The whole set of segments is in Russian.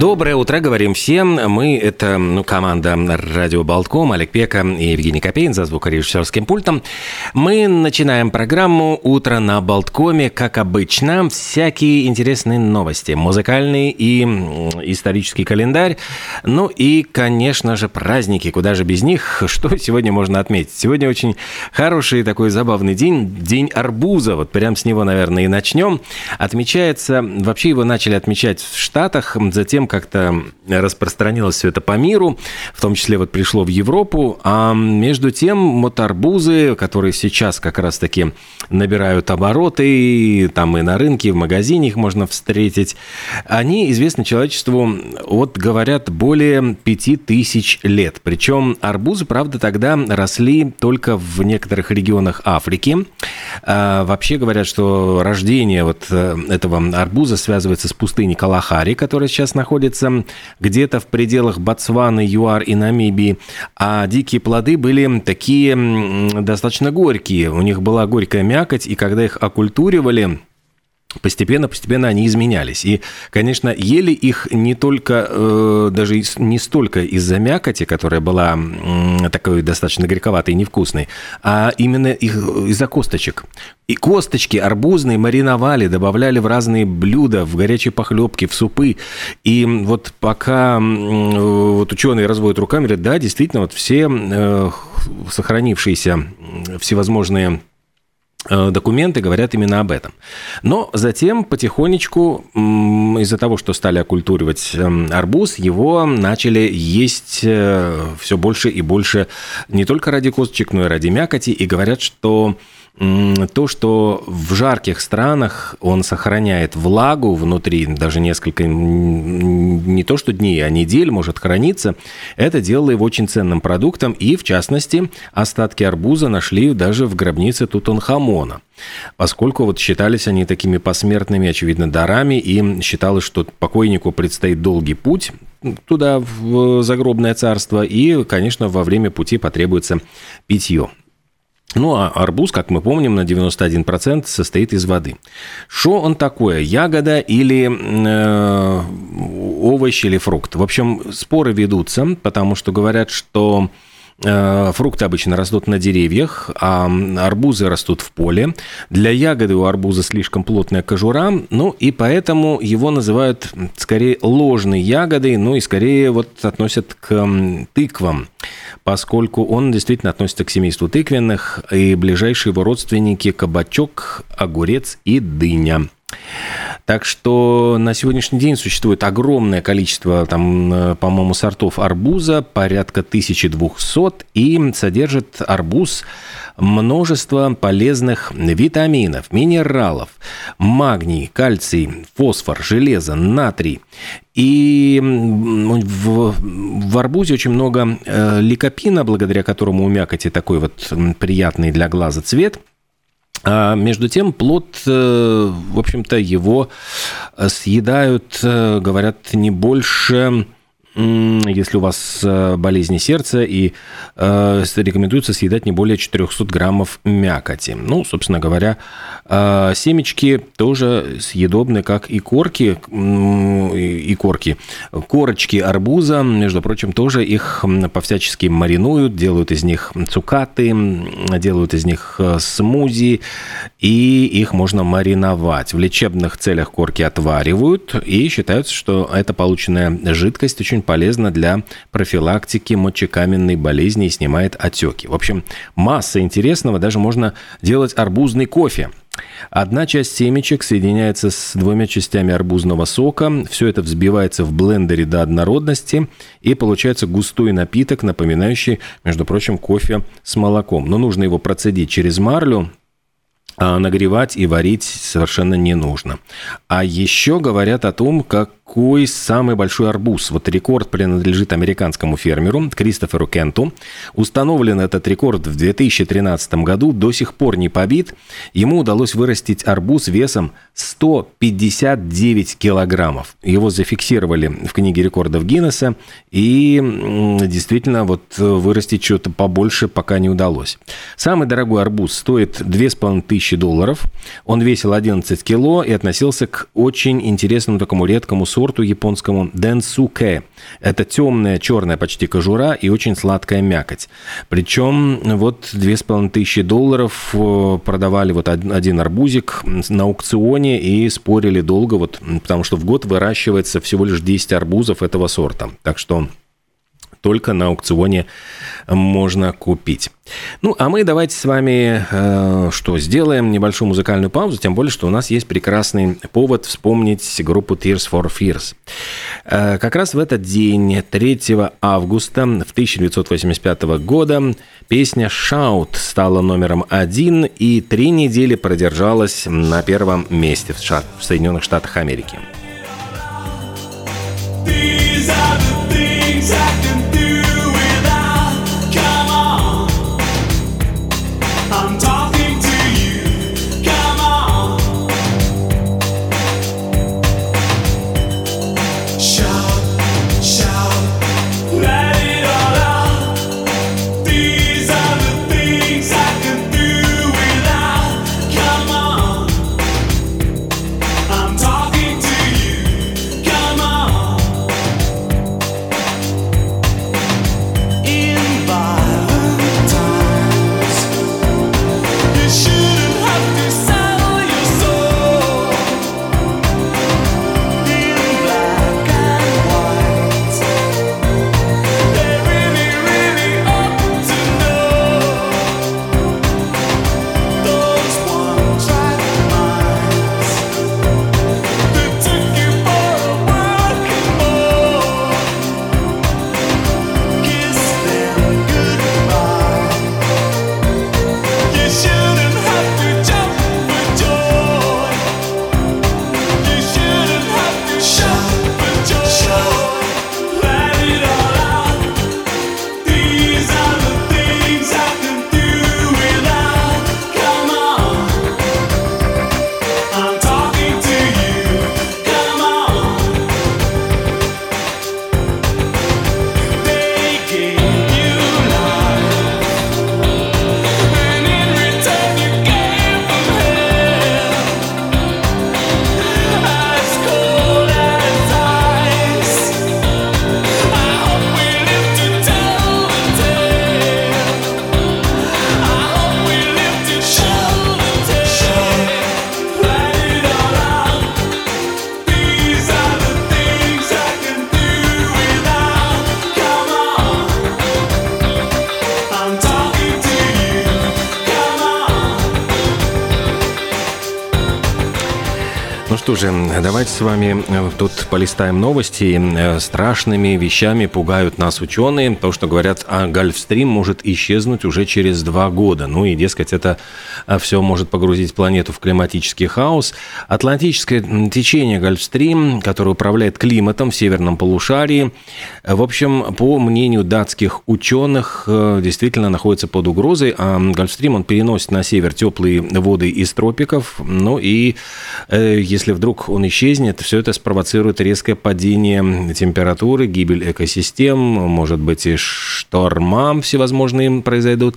Доброе утро, говорим всем. Мы, это ну, команда «Радио Болтком», Олег Пека и Евгений Копейн за звукорежиссерским пультом. Мы начинаем программу «Утро на Болткоме». Как обычно, всякие интересные новости, музыкальный и исторический календарь. Ну и, конечно же, праздники. Куда же без них? Что сегодня можно отметить? Сегодня очень хороший такой забавный день. День арбуза. Вот прям с него, наверное, и начнем. Отмечается... Вообще его начали отмечать в Штатах, затем как-то распространилось все это по миру, в том числе вот пришло в Европу, а между тем вот арбузы, которые сейчас как раз-таки набирают обороты, там и на рынке, и в магазине их можно встретить, они известны человечеству, вот говорят, более пяти тысяч лет. Причем арбузы, правда, тогда росли только в некоторых регионах Африки. А вообще говорят, что рождение вот э, этого арбуза связывается с пустыней Калахари, которая сейчас находится находится где-то в пределах Ботсваны, ЮАР и Намибии, а дикие плоды были такие достаточно горькие. У них была горькая мякоть, и когда их окультуривали, Постепенно-постепенно они изменялись. И, конечно, ели их не только, э, даже не столько из-за мякоти, которая была такой достаточно горьковатой и невкусной, а именно их из-за косточек. И косточки арбузные мариновали, добавляли в разные блюда, в горячие похлебки, в супы. И вот пока э, вот ученые разводят руками, говорят, да, действительно, вот все э, сохранившиеся всевозможные документы говорят именно об этом. Но затем потихонечку из-за того, что стали оккультуривать эм, арбуз, его начали есть э, все больше и больше не только ради косточек, но и ради мякоти. И говорят, что то, что в жарких странах он сохраняет влагу внутри, даже несколько, не то что дней, а недель может храниться, это делало его очень ценным продуктом, и, в частности, остатки арбуза нашли даже в гробнице Тутанхамона поскольку вот считались они такими посмертными, очевидно, дарами, и считалось, что покойнику предстоит долгий путь туда, в загробное царство, и, конечно, во время пути потребуется питье. Ну, а арбуз, как мы помним, на 91% состоит из воды. Что он такое? Ягода или э, овощ или фрукт? В общем, споры ведутся, потому что говорят, что Э, фрукты обычно растут на деревьях, а арбузы растут в поле. Для ягоды у арбуза слишком плотная кожура, ну и поэтому его называют скорее ложной ягодой, ну и скорее вот относят к тыквам, поскольку он действительно относится к семейству тыквенных, и ближайшие его родственники – кабачок, огурец и дыня. Так что на сегодняшний день существует огромное количество, там, э, по-моему, сортов арбуза, порядка 1200, и содержит арбуз множество полезных витаминов, минералов, магний, кальций, фосфор, железо, натрий. И в, в арбузе очень много э, ликопина, благодаря которому у мякоти такой вот приятный для глаза цвет – а между тем, плод, э, в общем-то, его съедают, э, говорят, не больше если у вас э, болезни сердца, и э, рекомендуется съедать не более 400 граммов мякоти. Ну, собственно говоря, э, семечки тоже съедобны, как и корки, и корки. Корочки арбуза, между прочим, тоже их по-всячески маринуют, делают из них цукаты, делают из них э, смузи, и их можно мариновать. В лечебных целях корки отваривают, и считается, что эта полученная жидкость очень полезна для профилактики мочекаменной болезни и снимает отеки. В общем, масса интересного, даже можно делать арбузный кофе. Одна часть семечек соединяется с двумя частями арбузного сока. Все это взбивается в блендере до однородности и получается густой напиток, напоминающий, между прочим, кофе с молоком. Но нужно его процедить через марлю, а нагревать и варить совершенно не нужно. А еще говорят о том, как какой самый большой арбуз. Вот рекорд принадлежит американскому фермеру Кристоферу Кенту. Установлен этот рекорд в 2013 году, до сих пор не побит. Ему удалось вырастить арбуз весом 159 килограммов. Его зафиксировали в книге рекордов Гиннесса, и действительно вот вырастить что-то побольше пока не удалось. Самый дорогой арбуз стоит 2500 долларов. Он весил 11 кило и относился к очень интересному такому редкому сорту сорту японскому Денсуке. Это темная, черная почти кожура и очень сладкая мякоть. Причем вот две с половиной тысячи долларов э, продавали вот один арбузик на аукционе и спорили долго, вот, потому что в год выращивается всего лишь 10 арбузов этого сорта. Так что только на аукционе можно купить. Ну, а мы давайте с вами э, что, сделаем небольшую музыкальную паузу, тем более, что у нас есть прекрасный повод вспомнить группу Tears for Fears. Э, как раз в этот день, 3 августа 1985 года, песня «Shout» стала номером один и три недели продержалась на первом месте в, Штат, в Соединенных Штатах Америки. These are the things I can же, давайте с вами э, тут полистаем новости. Э, страшными вещами пугают нас ученые. То, что говорят, а Гольфстрим может исчезнуть уже через два года. Ну и, дескать, это э, все может погрузить планету в климатический хаос. Атлантическое течение Гольфстрим, которое управляет климатом в северном полушарии, в общем, по мнению датских ученых, действительно находится под угрозой. А Гольфстрим, он переносит на север теплые воды из тропиков. Ну и если вдруг вдруг он исчезнет, все это спровоцирует резкое падение температуры, гибель экосистем, может быть и шторма всевозможные произойдут.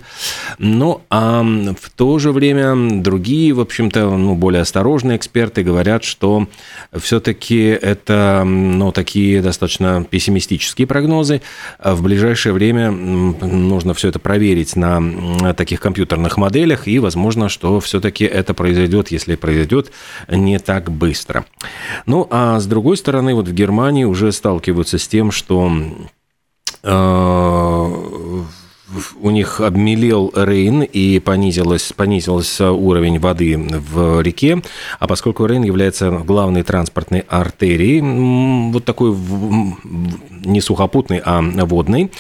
Ну, а в то же время другие, в общем-то, ну, более осторожные эксперты говорят, что все-таки это, ну, такие достаточно пессимистические прогнозы. В ближайшее время нужно все это проверить на таких компьютерных моделях, и возможно, что все-таки это произойдет, если произойдет не так быстро быстро. Ну, а с другой стороны, вот в Германии уже сталкиваются с тем, что э, у них обмелел Рейн и понизилось, понизился уровень воды в реке, а поскольку Рейн является главной транспортной артерией, вот такой не сухопутной, а водной,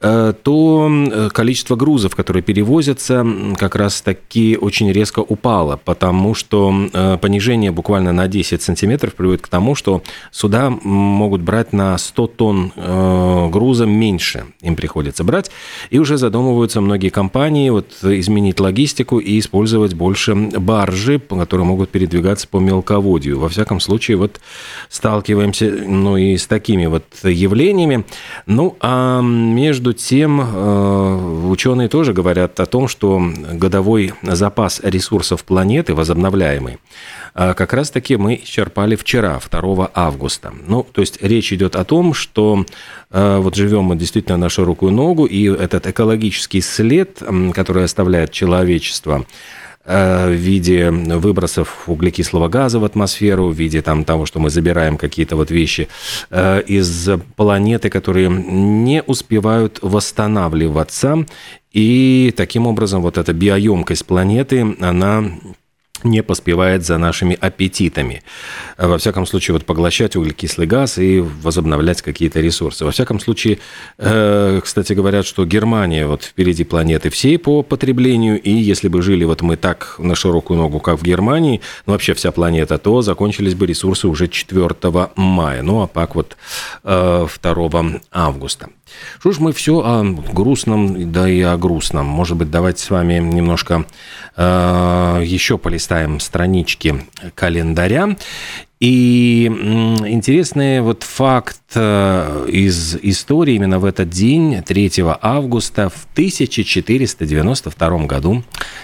э, то э, количество грузов, которые перевозятся, как раз таки очень резко упало, потому что э, понижение буквально на 10 сантиметров приводит к тому, что суда могут брать на 100 тонн груза меньше, им приходится брать, и уже уже задумываются многие компании вот, изменить логистику и использовать больше баржи, которые могут передвигаться по мелководью. Во всяком случае, вот сталкиваемся ну, и с такими вот явлениями. Ну, а между тем, э, ученые тоже говорят о том, что годовой запас ресурсов планеты возобновляемый как раз-таки мы исчерпали вчера, 2 августа. Ну, то есть речь идет о том, что э, вот живем мы действительно на широкую ногу, и этот экологический след, который оставляет человечество, э, в виде выбросов углекислого газа в атмосферу, в виде там, того, что мы забираем какие-то вот вещи э, из планеты, которые не успевают восстанавливаться. И таким образом вот эта биоемкость планеты, она не поспевает за нашими аппетитами. Во всяком случае, вот поглощать углекислый газ и возобновлять какие-то ресурсы. Во всяком случае, э, кстати, говорят, что Германия вот впереди планеты всей по потреблению, и если бы жили вот мы так на широкую ногу, как в Германии, ну вообще вся планета, то закончились бы ресурсы уже 4 мая, ну а пак вот 2 э, августа. Что ж мы все о грустном, да и о грустном. Может быть, давайте с вами немножко э, еще полистаем странички календаря. И интересный вот факт из истории именно в этот день, 3 августа в 1492 году,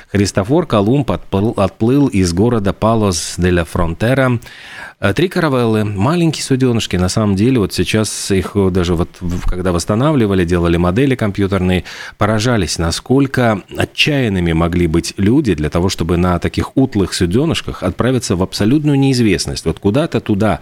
Христофор Колумб отплыл, из города Палос де ла Фронтера Э, три каравеллы, маленькие суденышки, на самом деле, вот сейчас их даже вот, когда восстанавливали, делали модели компьютерные, поражались, насколько отчаянными могли быть люди для того, чтобы на таких утлых суденышках отправиться в абсолютную неизвестность. Вот куда-то туда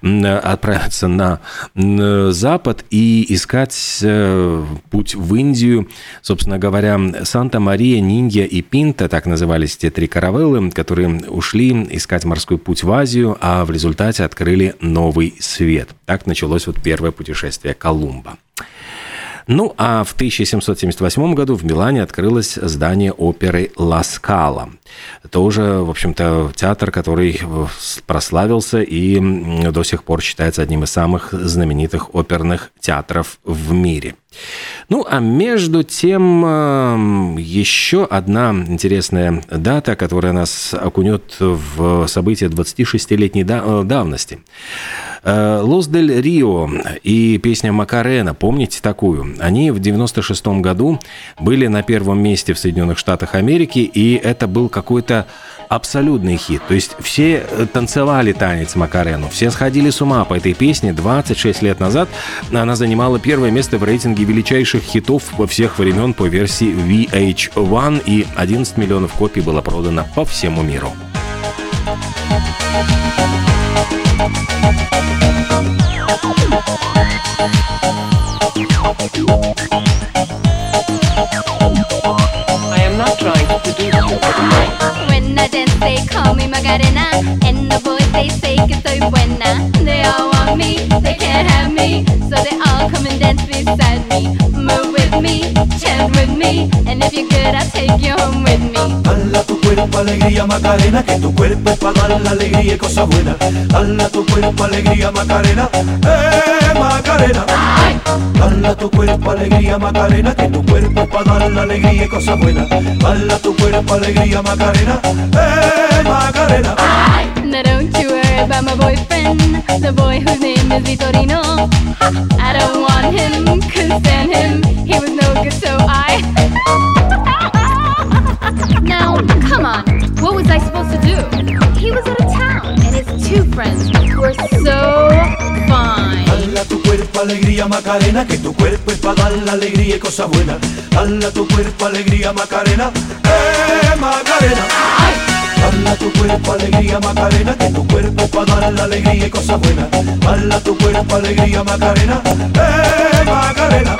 отправиться на запад и искать э, путь в Индию. Собственно говоря, Санта-Мария, Ниндья и Пинта, так назывались те три каравеллы, которые ушли искать морской путь в Азию, а в результате открыли новый свет. Так началось вот первое путешествие Колумба. Ну, а в 1778 году в Милане открылось здание оперы «Ла Скала». Тоже, в общем-то, театр, который прославился и до сих пор считается одним из самых знаменитых оперных театров в мире. Ну, а между тем, эм, еще одна интересная дата, которая нас окунет в события 26-летней э, давности. Э, «Лос дель Рио» и песня «Макарена», помните такую? Они в 96 году были на первом месте в Соединенных Штатах Америки, и это был какой-то абсолютный хит. То есть все э, танцевали танец Макарену, все сходили с ума по этой песне. 26 лет назад она занимала первое место в рейтинге величайших хитов во всех времен по версии VH1, и 11 миллионов копий было продано по всему миру. When I dance, they call me Magarena. And the boys, they say que soy buena. They all me, they can't have me. So they all come and dance beside me. Move with me, chant with me. And if you're good, I'll take you home with me. Hala tu cuerpo, alegría, Macarena. Que tu cuerpo es para dar la alegría y cosas buenas. Hala tu cuerpo, alegría, Macarena. Eh, Macarena. Hala tu cuerpo, alegría, Macarena. Que tu cuerpo es para dar la alegría y cosas buenas. Hala tu cuerpo, alegría, Macarena. Hey, Macarena. Now don't you about my boyfriend, the boy whose name is Vitorino. I don't want him, couldn't stand him. He was no good, so I. now, come on, what was I supposed to do? He was out of town, and his two friends were so fine. Hala tu cuerpo, alegría, Macarena, que tu cuerpo es para dar la alegría y cosas buenas. Hala tu cuerpo, alegría, Macarena. Eh, Macarena. Hala tu cuerpo, alegría, Macarena, que tu cuerpo para dar la alegría y cosas buenas. Hala tu cuerpo, alegría, Macarena, eh, Macarena.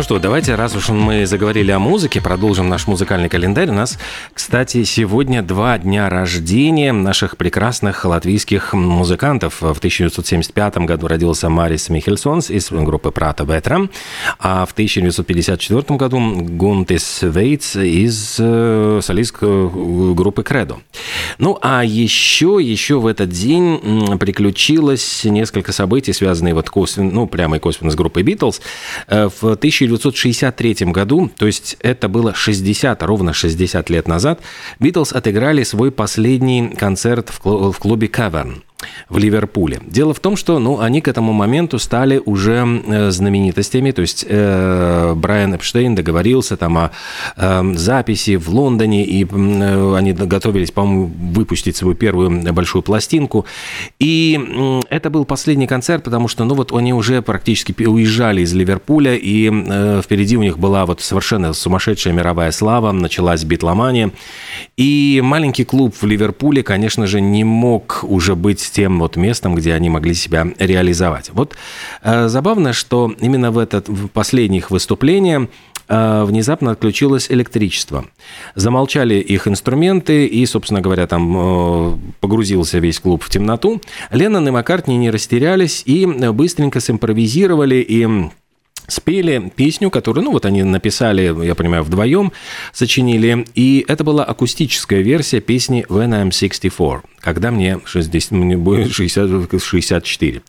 Ну что, давайте, раз уж мы заговорили о музыке, продолжим наш музыкальный календарь. У нас, кстати, сегодня два дня рождения наших прекрасных латвийских музыкантов. В 1975 году родился Марис Михельсонс из группы Прата Ветра, а в 1954 году Гунтис Вейтс из э, солистской э, группы Кредо. Ну, а еще, еще в этот день приключилось несколько событий, связанные вот косвенно, ну, прямо и косвенно с группой Битлз. Э, в 1963 году, то есть это было 60, ровно 60 лет назад, Битлз отыграли свой последний концерт в клубе Cavern в Ливерпуле. Дело в том, что ну, они к этому моменту стали уже э, знаменитостями, то есть э, Брайан Эпштейн договорился там о э, записи в Лондоне, и э, они готовились, по-моему, выпустить свою первую большую пластинку. И э, это был последний концерт, потому что, ну вот, они уже практически уезжали из Ливерпуля, и э, впереди у них была вот совершенно сумасшедшая мировая слава, началась битломания. И маленький клуб в Ливерпуле, конечно же, не мог уже быть тем вот местом, где они могли себя реализовать. Вот э, забавно, что именно в этот в последних выступлениях э, внезапно отключилось электричество. Замолчали их инструменты, и, собственно говоря, там э, погрузился весь клуб в темноту. Леннон и Маккартни не растерялись и быстренько симпровизировали и спели песню, которую, ну вот они написали, я понимаю, вдвоем, сочинили, и это была акустическая версия песни When I'm 64 когда мне, 60, мне будет 60, 64.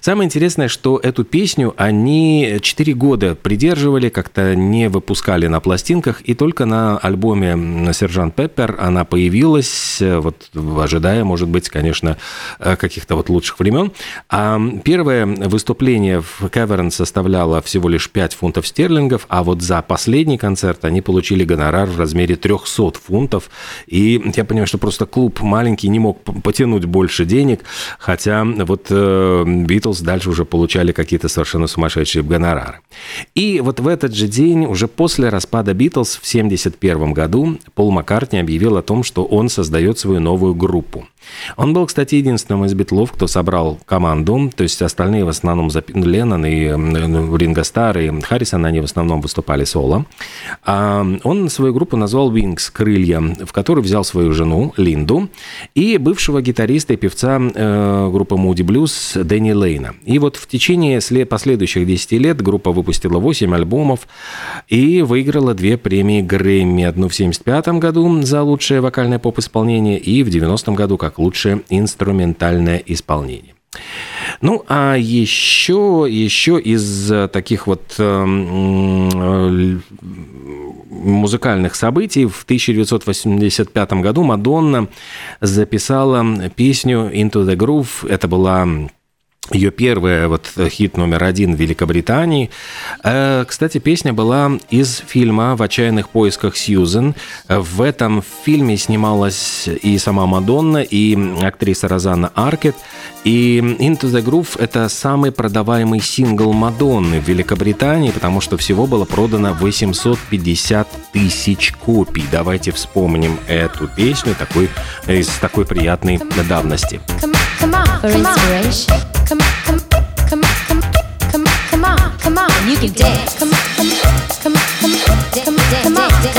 Самое интересное, что эту песню они 4 года придерживали, как-то не выпускали на пластинках, и только на альбоме «Сержант Пеппер» она появилась, вот ожидая, может быть, конечно, каких-то вот лучших времен. А первое выступление в Каверн составляло всего лишь 5 фунтов стерлингов, а вот за последний концерт они получили гонорар в размере 300 фунтов, и я понимаю, что просто клуб маленький не мог мог потянуть больше денег, хотя вот Битлз э, дальше уже получали какие-то совершенно сумасшедшие гонорары. И вот в этот же день, уже после распада Битлз в 1971 году, Пол Маккартни объявил о том, что он создает свою новую группу. Он был, кстати, единственным из битлов, кто собрал команду, то есть остальные в основном Леннон и Ринго Стар и Харрисон, они в основном выступали соло. А он свою группу назвал Wings, крылья, в которую взял свою жену Линду и бывшего гитариста и певца э, группы Moody Blues Дэнни Лейна. И вот в течение последующих 10 лет группа выпустила 8 альбомов и выиграла две премии Грэмми. Одну в 1975 году за лучшее вокальное поп-исполнение и в 90 году как лучшее инструментальное исполнение. Ну, а еще, еще из таких вот э, музыкальных событий в 1985 году Мадонна записала песню «Into the Groove». Это была ее первая вот хит номер один в Великобритании. Э, кстати, песня была из фильма «В отчаянных поисках Сьюзен». В этом фильме снималась и сама Мадонна, и актриса Розанна Аркет. И «Into the Groove» — это самый продаваемый сингл Мадонны в Великобритании, потому что всего было продано 850 тысяч копий. Давайте вспомним эту песню такой, из такой приятной давности. Come for come inspiration. On. Come on, come on, come on, come on, come on, you can dance. Come on, come on, come on, come on, come on, come on.